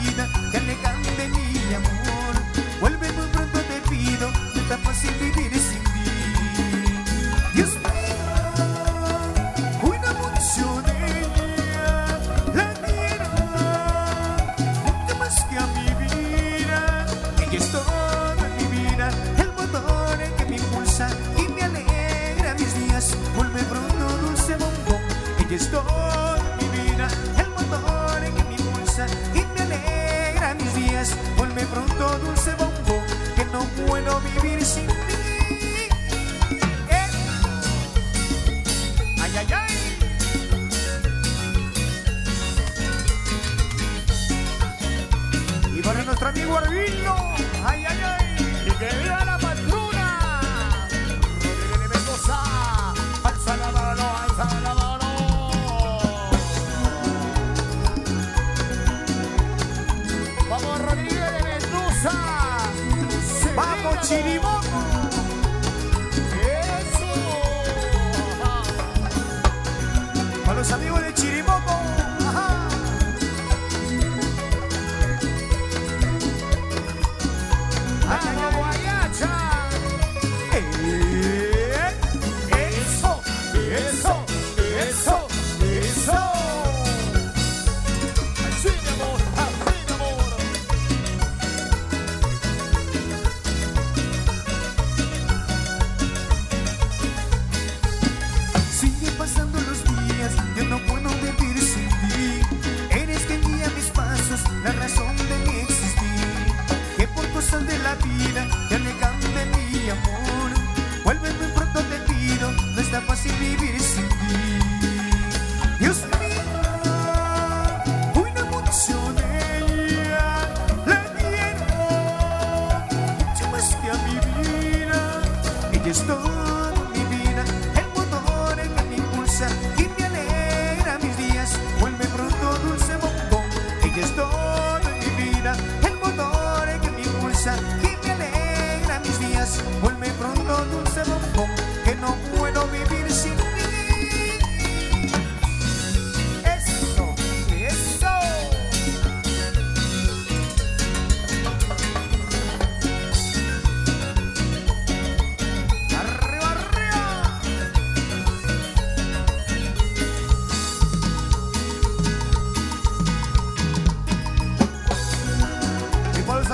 vida que le. Para nuestro amigo Arvino. Ay, ay, ay. Y que viva la patrona. Rodríguez Mendoza. Alza la mano, alza la mano. Vamos, Rodríguez de Mendoza. Se Vamos, Chirimoco. Eso. Para los amigos de Chirimoco.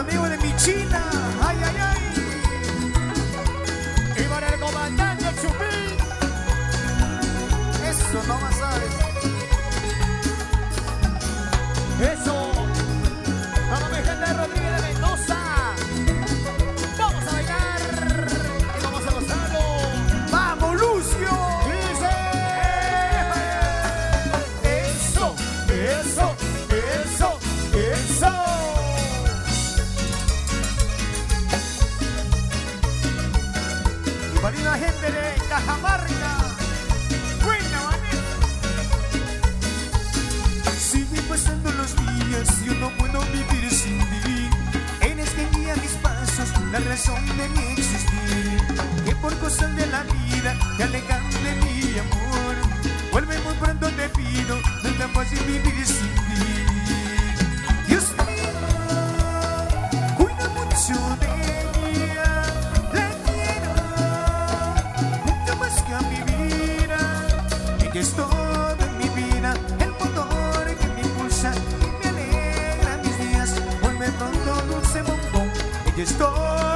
amigos de Michina, Ay, ay, ay. Y el comandante Chupín. Eso no más sabes. Eso. Vamos, mi gente Rodríguez de Mendoza. Vamos a bailar. Y vamos a gozarlo. Vamos, Lucio. Dice. Eso, eso. te alejan de mi amor. Vuelve muy pronto, te pido, no es tan fácil vivir sin ti. Dios mío, cuida mucho de mí. Le quiero mucho más que a es todo en mi vida, el motor que me impulsa y me alegra mis días. Vuelve pronto, dulce bombón, ella es todo.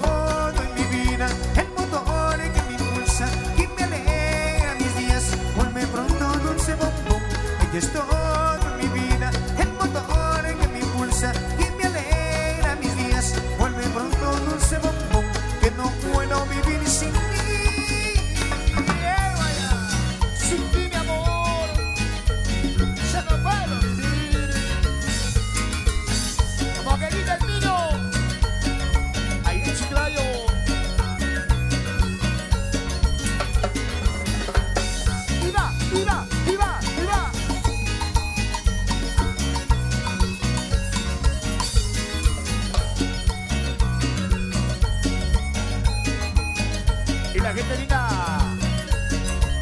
Y la gente linda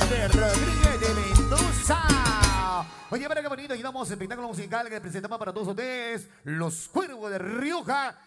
de Rodríguez de Mendoza. Oye, para qué bonito, y damos espectáculo musical que presentamos para todos ustedes, Los Cuervos de Rioja.